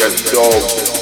as dog.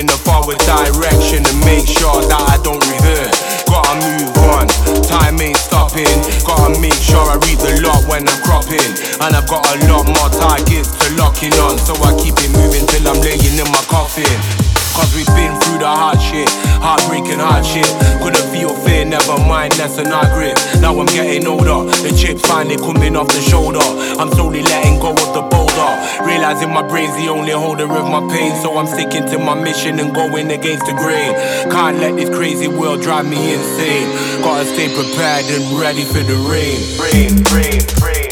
In the forward direction and make sure that I don't revert. Gotta move on, time ain't stopping. Gotta make sure I read the lot when I'm cropping. And I've got a lot more targets to locking on. So I keep it moving till I'm laying in my coffin. Cause we've been through the hard shit, heartbreaking hardship. Couldn't feel fear, never mind, that's an our grip. Now I'm getting older, the chips finally coming off the shoulder. I'm slowly letting go of the boulder. Realizing my brain's the only holder of my pain. So I'm sticking to my mission and going against the grain. Can't let this crazy world drive me insane. Gotta stay prepared and ready for the rain. Rain, rain, rain.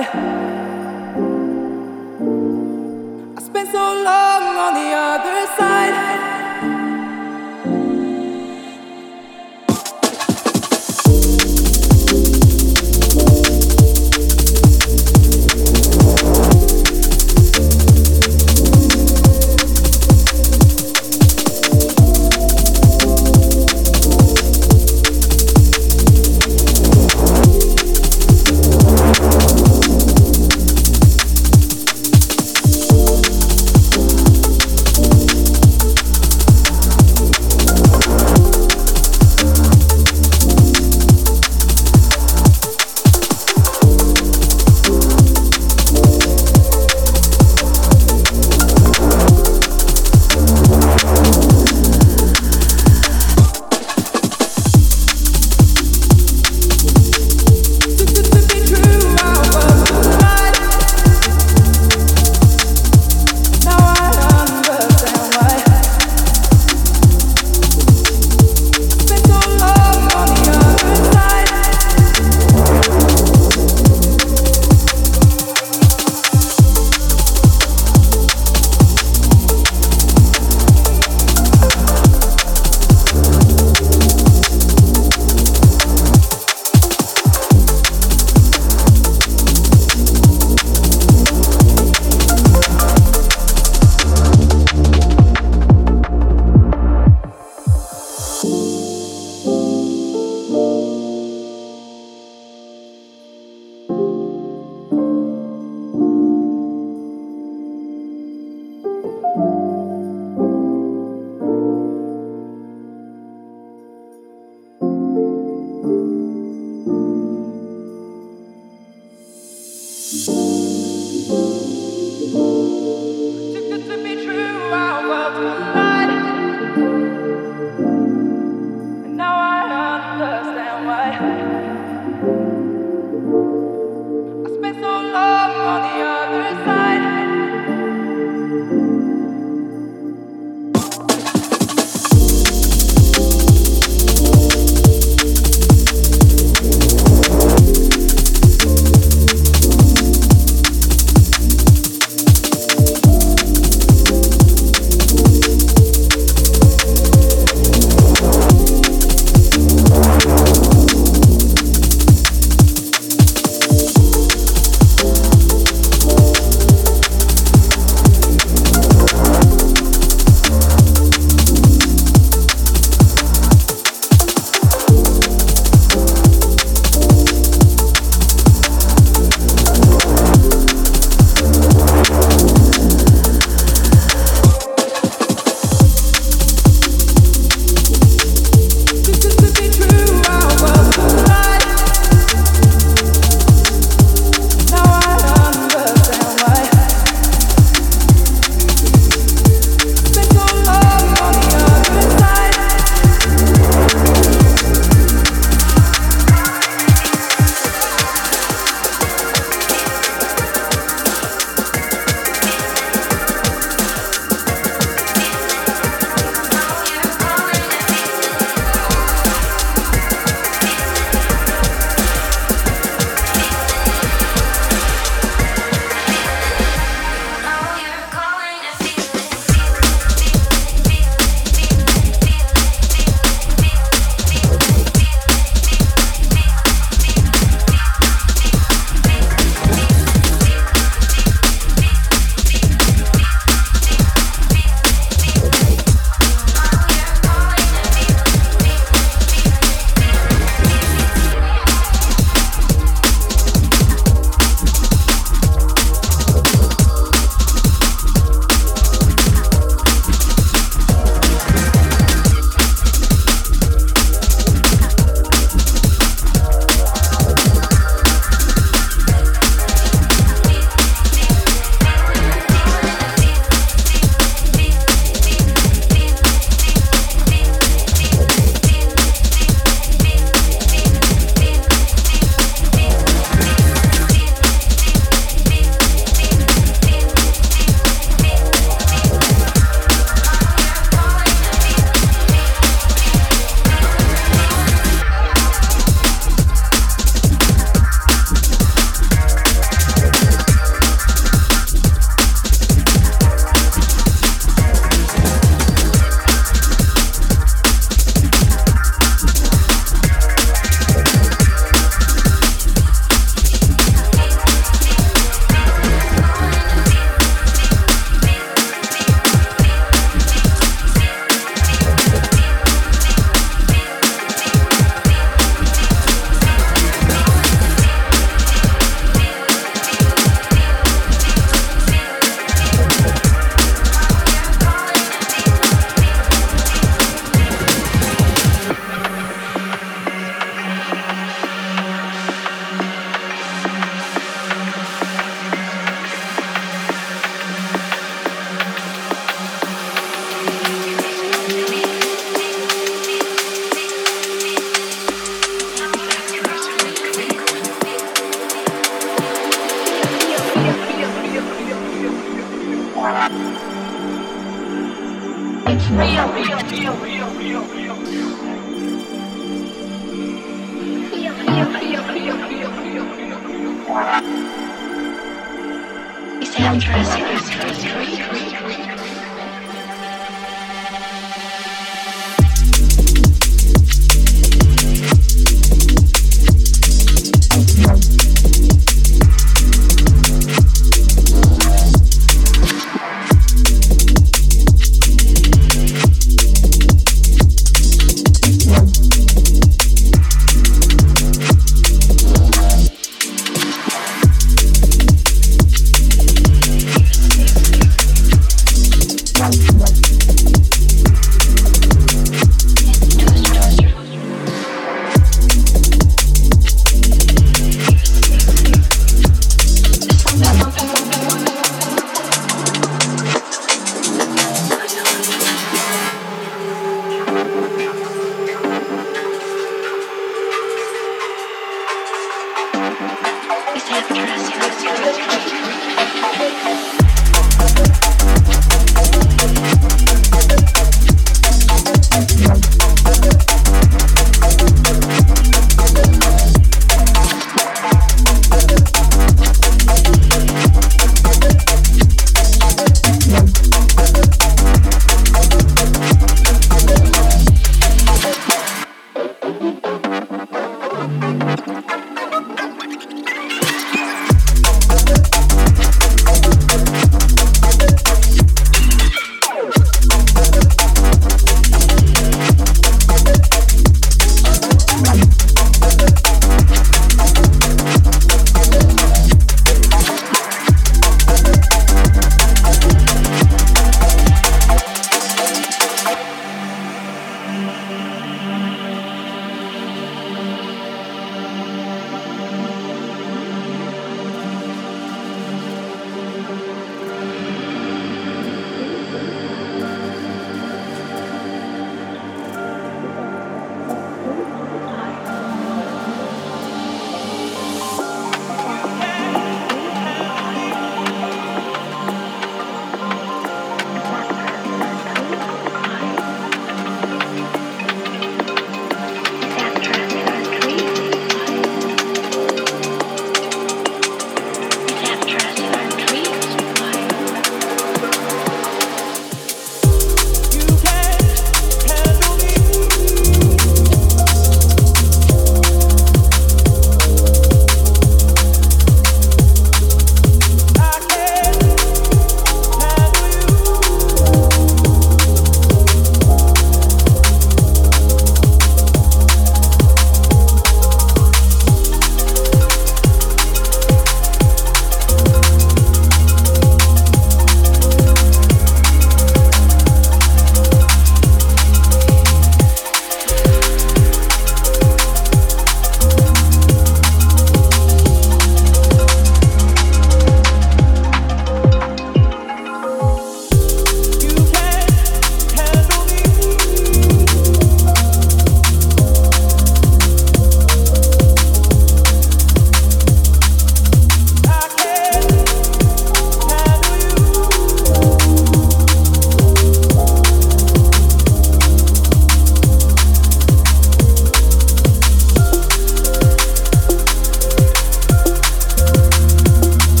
I